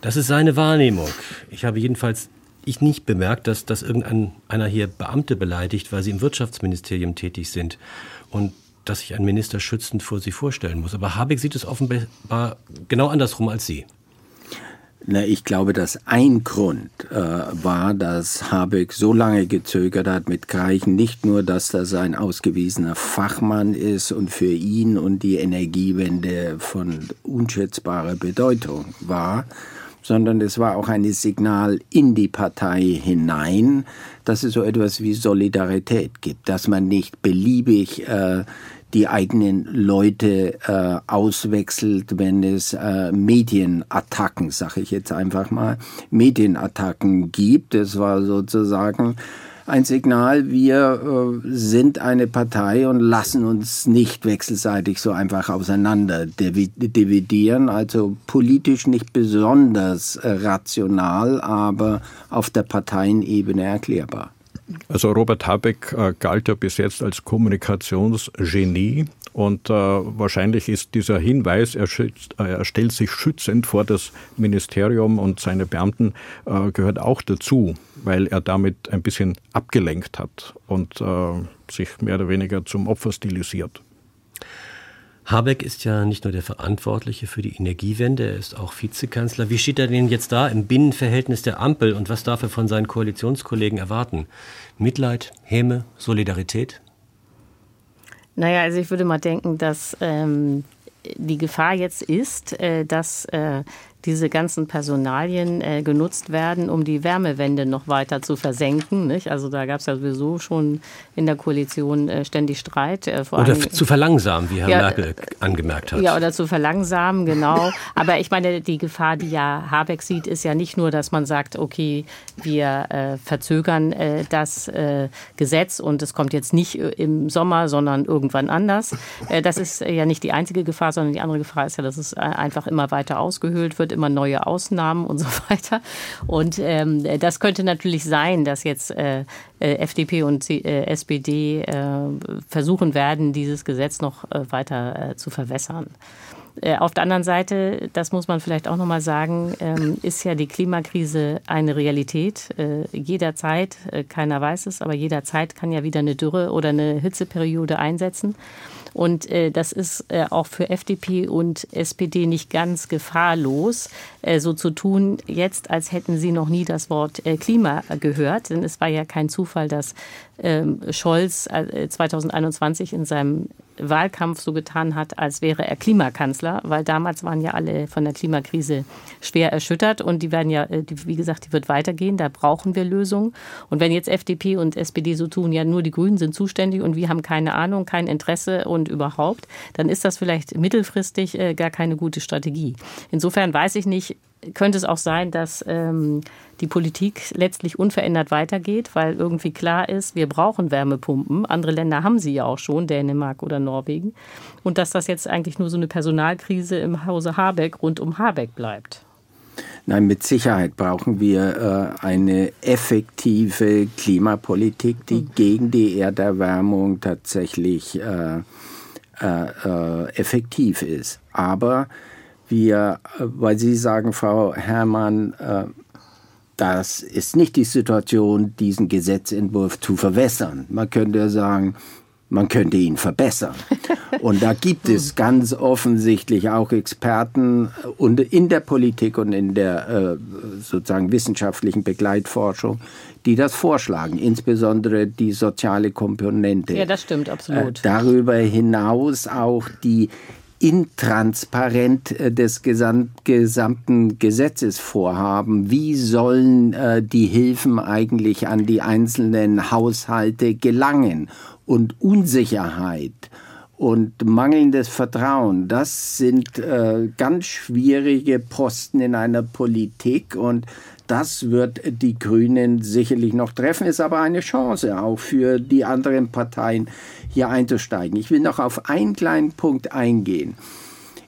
Das ist seine Wahrnehmung. Ich habe jedenfalls ich nicht bemerkt, dass, dass irgendeiner hier Beamte beleidigt, weil sie im Wirtschaftsministerium tätig sind und dass sich ein Minister schützend vor sie vorstellen muss. Aber Habeck sieht es offenbar genau andersrum als Sie. Na, ich glaube, dass ein Grund äh, war, dass Habeck so lange gezögert hat mit Greichen. Nicht nur, dass das ein ausgewiesener Fachmann ist und für ihn und die Energiewende von unschätzbarer Bedeutung war, sondern es war auch ein Signal in die Partei hinein, dass es so etwas wie Solidarität gibt, dass man nicht beliebig äh, die eigenen Leute äh, auswechselt, wenn es äh, Medienattacken, sage ich jetzt einfach mal, Medienattacken gibt. Es war sozusagen ein Signal, wir äh, sind eine Partei und lassen uns nicht wechselseitig so einfach auseinander dividieren. Also politisch nicht besonders äh, rational, aber auf der Parteienebene erklärbar. Also Robert Habeck äh, galt ja bis jetzt als Kommunikationsgenie und äh, wahrscheinlich ist dieser Hinweis, er, schützt, äh, er, stellt sich schützend vor das Ministerium und seine Beamten, gehört auch dazu, weil er damit ein bisschen abgelenkt hat und sich mehr oder weniger zum Opfer stilisiert. Habeck ist ja nicht nur der Verantwortliche für die Energiewende, er ist auch Vizekanzler. Wie steht er denn jetzt da im Binnenverhältnis der Ampel und was darf er von seinen Koalitionskollegen erwarten? Mitleid, Häme, Solidarität? Naja, also ich würde mal denken, dass ähm, die Gefahr jetzt ist, äh, dass äh, diese ganzen Personalien äh, genutzt werden, um die Wärmewende noch weiter zu versenken. Nicht? Also da gab es ja sowieso schon in der Koalition äh, ständig Streit. Äh, oder allem, zu verlangsamen, wie Herr ja, Merkel angemerkt hat. Ja, oder zu verlangsamen, genau. Aber ich meine, die Gefahr, die ja Habeck sieht, ist ja nicht nur, dass man sagt, okay, wir äh, verzögern äh, das äh, Gesetz und es kommt jetzt nicht im Sommer, sondern irgendwann anders. das ist ja nicht die einzige Gefahr, sondern die andere Gefahr ist ja, dass es einfach immer weiter ausgehöhlt wird immer neue Ausnahmen und so weiter. Und ähm, das könnte natürlich sein, dass jetzt äh, äh FDP und äh, SPD äh, versuchen werden, dieses Gesetz noch äh, weiter äh, zu verwässern. Auf der anderen Seite, das muss man vielleicht auch noch mal sagen, ähm, ist ja die Klimakrise eine Realität. Jederzeit, keiner weiß es, aber jederzeit kann ja wieder eine Dürre oder eine Hitzeperiode einsetzen. Und äh, das ist äh, auch für FDP und SPD nicht ganz gefahrlos, äh, so zu tun, jetzt als hätten sie noch nie das Wort äh, Klima gehört. Denn es war ja kein Zufall, dass ähm, Scholz 2021 äh, in seinem Wahlkampf so getan hat, als wäre er Klimakanzler, weil damals waren ja alle von der Klimakrise schwer erschüttert und die werden ja, äh, wie gesagt, die wird weitergehen, da brauchen wir Lösungen. Und wenn jetzt FDP und SPD so tun, ja, nur die Grünen sind zuständig und wir haben keine Ahnung, kein Interesse und überhaupt, dann ist das vielleicht mittelfristig äh, gar keine gute Strategie. Insofern weiß ich nicht, könnte es auch sein, dass ähm, die Politik letztlich unverändert weitergeht, weil irgendwie klar ist, wir brauchen Wärmepumpen. Andere Länder haben sie ja auch schon, Dänemark oder Norwegen. Und dass das jetzt eigentlich nur so eine Personalkrise im Hause Habeck rund um Habeck bleibt. Nein, mit Sicherheit brauchen wir äh, eine effektive Klimapolitik, die mhm. gegen die Erderwärmung tatsächlich äh, äh, äh effektiv ist. Aber wir, äh, weil Sie sagen, Frau Herrmann, äh, das ist nicht die Situation, diesen Gesetzentwurf zu verwässern. Man könnte sagen, man könnte ihn verbessern. Und da gibt es ganz offensichtlich auch Experten und in der Politik und in der äh, sozusagen wissenschaftlichen Begleitforschung, die das vorschlagen, insbesondere die soziale Komponente. Ja, das stimmt, absolut. Äh, darüber hinaus auch die intransparent äh, des gesamten Gesetzesvorhaben. Wie sollen äh, die Hilfen eigentlich an die einzelnen Haushalte gelangen? Und Unsicherheit und mangelndes Vertrauen, das sind äh, ganz schwierige Posten in einer Politik und das wird die Grünen sicherlich noch treffen, ist aber eine Chance auch für die anderen Parteien hier einzusteigen. Ich will noch auf einen kleinen Punkt eingehen.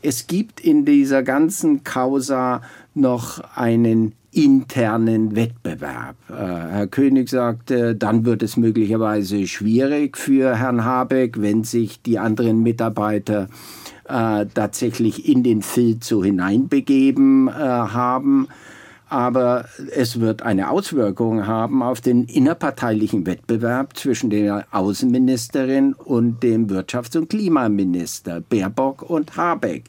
Es gibt in dieser ganzen Causa noch einen internen Wettbewerb. Äh, Herr König sagte, dann wird es möglicherweise schwierig für Herrn Habeck, wenn sich die anderen Mitarbeiter äh, tatsächlich in den Filz so hineinbegeben äh, haben aber es wird eine Auswirkung haben auf den innerparteilichen Wettbewerb zwischen der Außenministerin und dem Wirtschafts- und Klimaminister Baerbock und Habeck.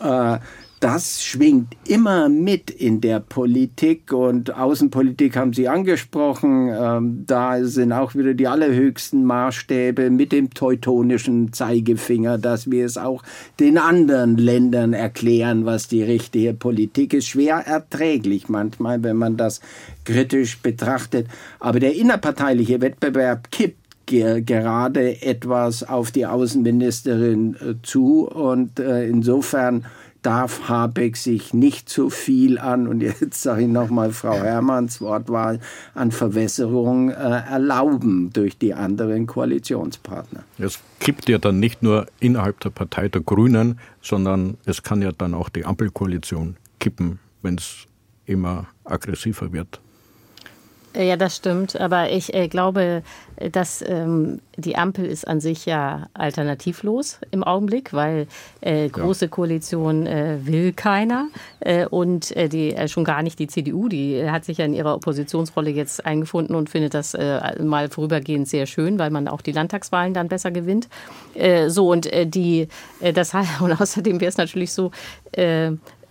Äh, das schwingt immer mit in der Politik und Außenpolitik haben Sie angesprochen. Ähm, da sind auch wieder die allerhöchsten Maßstäbe mit dem teutonischen Zeigefinger, dass wir es auch den anderen Ländern erklären, was die richtige Politik ist. Schwer erträglich manchmal, wenn man das kritisch betrachtet. Aber der innerparteiliche Wettbewerb kippt gerade etwas auf die Außenministerin äh, zu und äh, insofern darf Habeck sich nicht zu viel an, und jetzt sage ich nochmal Frau Herrmanns Wortwahl, an Verwässerung äh, erlauben durch die anderen Koalitionspartner. Es gibt ja dann nicht nur innerhalb der Partei der Grünen, sondern es kann ja dann auch die Ampelkoalition kippen, wenn es immer aggressiver wird. Äh, ja, das stimmt. Aber ich äh, glaube, dass ähm, die Ampel ist an sich ja alternativlos im Augenblick, weil äh, große ja. Koalition äh, will keiner äh, und äh, die schon gar nicht die CDU. Die hat sich ja in ihrer Oppositionsrolle jetzt eingefunden und findet das mal vorübergehend sehr schön, weil man auch die Landtagswahlen dann besser gewinnt. so und die das und außerdem wäre es natürlich so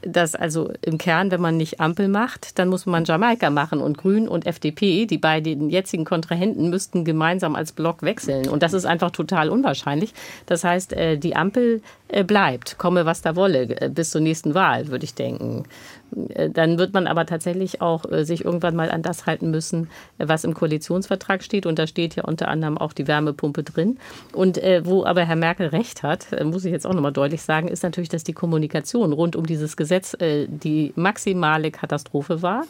dass also im Kern, wenn man nicht Ampel macht, dann muss man Jamaika machen und Grün und FDP, die beiden jetzigen Kontrahenten, müssten gemeinsam als Block wechseln. Und das ist einfach total unwahrscheinlich. Das heißt, äh, die Ampel äh, bleibt, komme was da wolle, äh, bis zur nächsten Wahl, würde ich denken. Äh, dann wird man aber tatsächlich auch sich irgendwann mal an das halten müssen, was im Koalitionsvertrag steht. Und da steht ja unter anderem auch die Wärmepumpe drin. Und wo aber Herr Merkel recht hat, muss ich jetzt auch nochmal deutlich sagen, ist natürlich, dass die Kommunikation rund um dieses Gesetz die maximale Katastrophe war.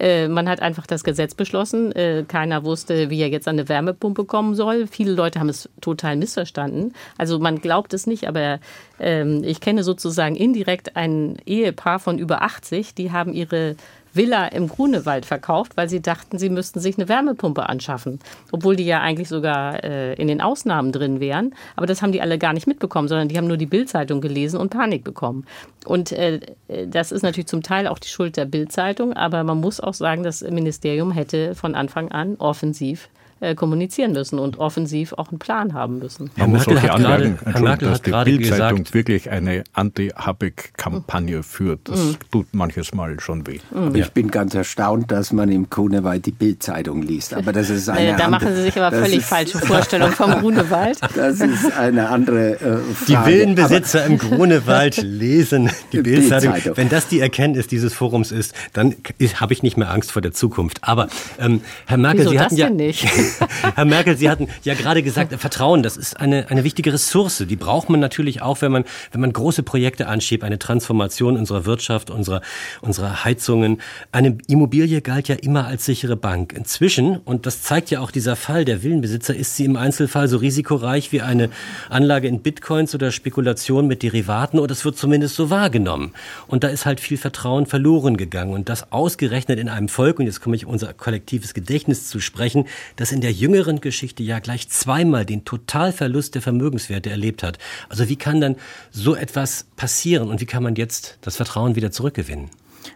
Man hat einfach das Gesetz beschlossen. Keiner wusste, wie er jetzt an eine Wärmepumpe kommen soll. Viele Leute haben es total missverstanden. Also man glaubt es nicht, aber ähm, ich kenne sozusagen indirekt ein Ehepaar von über 80, die haben ihre Villa im Grunewald verkauft, weil sie dachten, sie müssten sich eine Wärmepumpe anschaffen. Obwohl die ja eigentlich sogar äh, in den Ausnahmen drin wären. Aber das haben die alle gar nicht mitbekommen, sondern die haben nur die Bildzeitung gelesen und Panik bekommen. Und äh, das ist natürlich zum Teil auch die Schuld der Bildzeitung, aber man muss auch sagen, das Ministerium hätte von Anfang an offensiv äh, kommunizieren müssen und offensiv auch einen Plan haben müssen. Herr Man Merkel muss auch anmerken, Herr Merkel dass die Bildzeitung wirklich eine Anti-Habeck-Kampagne führt. Das mhm. tut manches Mal schon weh. Mhm. Ich bin ganz erstaunt, dass man im Grunewald die Bildzeitung liest. Aber das ist eine äh, Da machen Sie sich aber völlig ist, falsche Vorstellungen vom Grunewald. Das ist eine andere äh, Frage. Die Villenbesitzer im Grunewald lesen die Bildzeitung. Wenn das die Erkenntnis dieses Forums ist, dann habe ich nicht mehr Angst vor der Zukunft. Aber ähm, Herr Merkel, Wieso Sie hatten ja nicht? Herr Merkel, Sie hatten ja gerade gesagt, Vertrauen, das ist eine, eine wichtige Ressource. Die braucht man natürlich auch, wenn man, wenn man große Projekte anschiebt, eine Transformation unserer Wirtschaft, unserer, unserer Heizungen. Eine Immobilie galt ja immer als sichere Bank. Inzwischen, und das zeigt ja auch dieser Fall der Villenbesitzer, ist sie im Einzelfall so risikoreich wie eine Anlage in Bitcoins oder Spekulation mit Derivaten, oder es wird zumindest so wahrgenommen. Und da ist halt viel Vertrauen verloren gegangen. Und das ausgerechnet in einem Volk, und jetzt komme ich unser kollektives Gedächtnis zu sprechen, das in der jüngeren Geschichte ja gleich zweimal den Totalverlust der Vermögenswerte erlebt hat. Also wie kann dann so etwas passieren und wie kann man jetzt das Vertrauen wieder zurückgewinnen?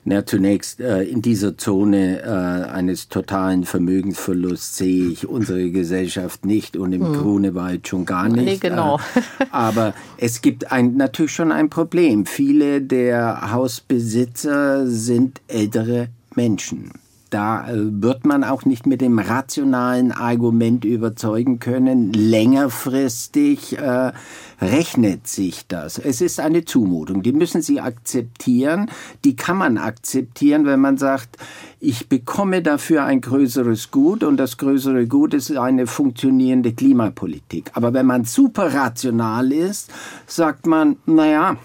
Na, zunächst äh, in dieser Zone äh, eines totalen Vermögensverlusts sehe ich unsere Gesellschaft nicht und im hm. Grunewald schon gar nicht. Nee, genau. Äh, aber es gibt ein, natürlich schon ein Problem. Viele der Hausbesitzer sind ältere Menschen. Da äh, wird man auch nicht mit dem rationalen Argument überzeugen können. Längerfristig äh, rechnet sich das. Es ist eine Zumutung. Die müssen Sie akzeptieren. Die kann man akzeptieren, wenn man sagt, ich bekomme dafür ein größeres Gut und das größere Gut ist eine funktionierende Klimapolitik. Aber wenn man super rational ist, sagt man, naja,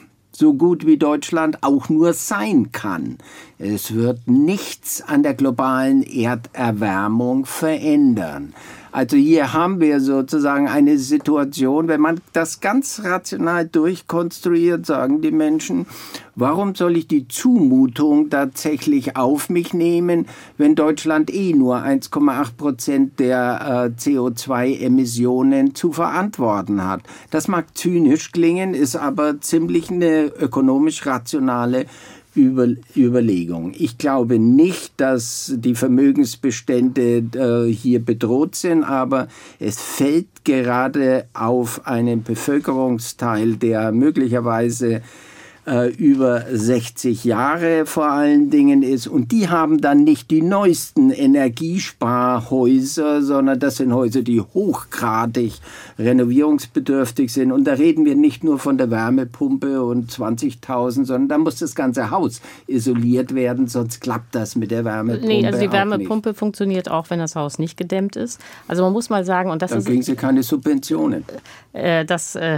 so gut wie Deutschland auch nur sein kann. Es wird nichts an der globalen Erderwärmung verändern. Also hier haben wir sozusagen eine Situation, wenn man das ganz rational durchkonstruiert, sagen die Menschen, warum soll ich die Zumutung tatsächlich auf mich nehmen, wenn Deutschland eh nur 1,8 Prozent der äh, CO2-Emissionen zu verantworten hat. Das mag zynisch klingen, ist aber ziemlich eine ökonomisch rationale über, Überlegung. Ich glaube nicht, dass die Vermögensbestände äh, hier bedroht sind, aber es fällt gerade auf einen Bevölkerungsteil, der möglicherweise äh, über 60 Jahre vor allen Dingen ist. Und die haben dann nicht die neuesten Energiesparhäuser, sondern das sind Häuser, die hochgradig renovierungsbedürftig sind. Und da reden wir nicht nur von der Wärmepumpe und 20.000, sondern da muss das ganze Haus isoliert werden, sonst klappt das mit der Wärmepumpe. Nee, also die Wärmepumpe nicht. funktioniert auch, wenn das Haus nicht gedämmt ist. Also man muss mal sagen, und das dann ist. Dann kriegen Sie keine Subventionen. Äh, das äh,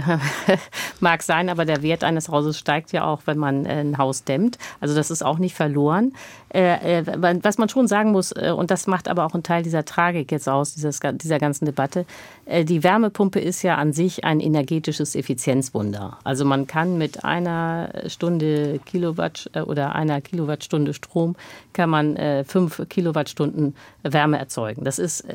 mag sein, aber der Wert eines Hauses steigt ja auch, wenn man ein Haus dämmt. Also das ist auch nicht verloren. Äh, äh, was man schon sagen muss, und das macht aber auch einen Teil dieser Tragik jetzt aus, dieses, dieser ganzen Debatte, die Wärmepumpe ist ja an sich ein energetisches Effizienzwunder. Also man kann mit einer Stunde Kilowatt oder einer Kilowattstunde Strom kann man fünf Kilowattstunden Wärme erzeugen. Das ist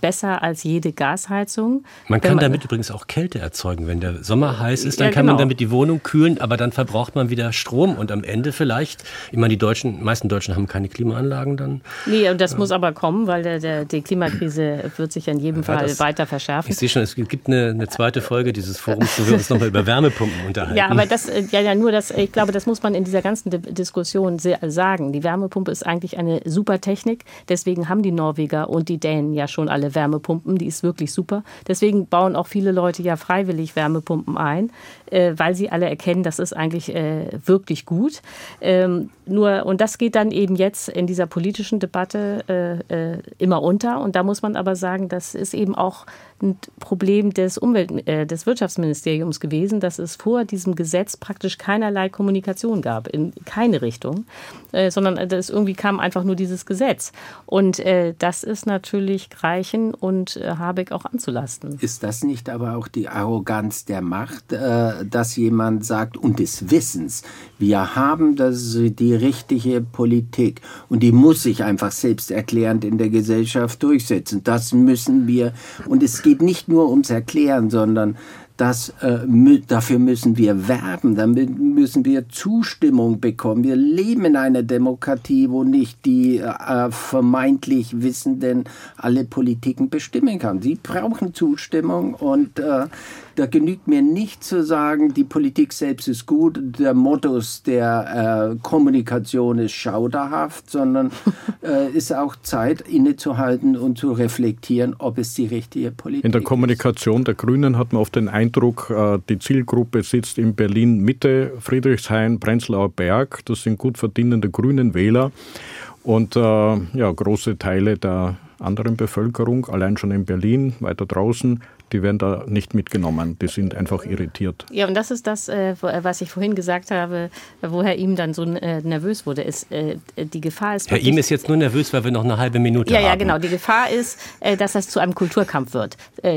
besser als jede Gasheizung. Man kann man, damit übrigens auch Kälte erzeugen. Wenn der Sommer heiß ist, dann ja, kann genau. man damit die Wohnung kühlen, aber dann verbraucht man wieder Strom und am Ende vielleicht, ich meine, die Deutschen, meisten Deutschen haben keine Klimaanlagen dann. Nee, und das äh, muss aber kommen, weil der, der, die Klimakrise wird sich in jedem Fall das, weiter verschärfen. Ich sehe schon, es gibt eine, eine zweite Folge dieses Forums, wo wir uns nochmal über Wärmepumpen unterhalten. Ja, aber das, äh, ja, ja, nur das, ich glaube, das muss man in dieser ganzen Diskussion sagen. Die Wärmepumpe ist eigentlich eine super Technik. Deswegen haben die Norweger und die Dänen ja schon alle Wärmepumpen. Die ist wirklich super. Deswegen bauen auch viele Leute ja freiwillig Wärmepumpen ein, äh, weil sie alle erkennen, das ist eigentlich äh, wirklich gut. Ähm, nur, und das geht dann eben jetzt in dieser politischen Debatte äh, äh, immer unter. Und da muss man aber sagen, das ist eben auch ein Problem des Umwelt, äh, des Wirtschaftsministeriums gewesen, dass es vor diesem Gesetz praktisch keinerlei Kommunikation gab, in keine Richtung, äh, sondern es irgendwie kam einfach nur dieses Gesetz. Und äh, das ist natürlich Greichen und äh, Habeck auch anzulasten. Ist das nicht aber auch die Arroganz der Macht, äh, dass jemand sagt und des Wissens, wir haben das, die richtige Politik und die muss sich einfach selbsterklärend in der Gesellschaft durchsetzen. Das müssen wir und es geht nicht nur ums Erklären, sondern das, äh, dafür müssen wir werben, damit müssen wir Zustimmung bekommen. Wir leben in einer Demokratie, wo nicht die äh, vermeintlich Wissenden alle Politiken bestimmen kann. Sie brauchen Zustimmung und äh, da genügt mir nicht zu sagen, die Politik selbst ist gut, der Mottos der äh, Kommunikation ist schauderhaft, sondern äh, ist auch Zeit innezuhalten und zu reflektieren, ob es die richtige Politik ist. In der Kommunikation der Grünen hat man oft den Eindruck, äh, die Zielgruppe sitzt in Berlin Mitte, Friedrichshain, Prenzlauer Berg. Das sind gut verdienende grünen Wähler. Und äh, ja, große Teile der anderen Bevölkerung, allein schon in Berlin, weiter draußen, die werden da nicht mitgenommen. Die sind einfach irritiert. Ja, und das ist das, äh, was ich vorhin gesagt habe, wo Herr Ihm dann so äh, nervös wurde. Ist, äh, die Gefahr ist. Herr Ihm ist jetzt nur nervös, weil wir noch eine halbe Minute ja, haben. Ja, ja, genau. Die Gefahr ist, dass das zu einem Kulturkampf wird.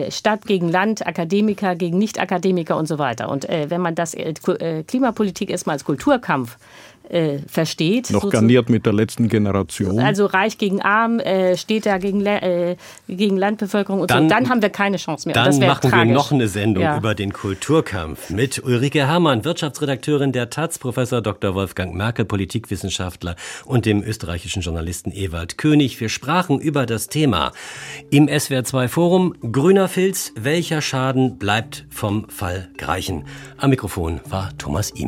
Stadt gegen Land, Akademiker gegen Nicht-Akademiker und so weiter. Und wenn man das Klimapolitik erstmal als Kulturkampf äh, versteht. Noch garniert mit der letzten Generation. Also reich gegen arm, äh, steht da gegen, äh, gegen Landbevölkerung und dann, so. Dann haben wir keine Chance mehr. Dann machen tragisch. wir noch eine Sendung ja. über den Kulturkampf mit Ulrike Herrmann, Wirtschaftsredakteurin der Taz, Professor Dr. Wolfgang Merkel, Politikwissenschaftler und dem österreichischen Journalisten Ewald König. Wir sprachen über das Thema im SWR2 Forum Grüner Filz, welcher Schaden bleibt vom Fall Greichen? Am Mikrofon war Thomas Ihm.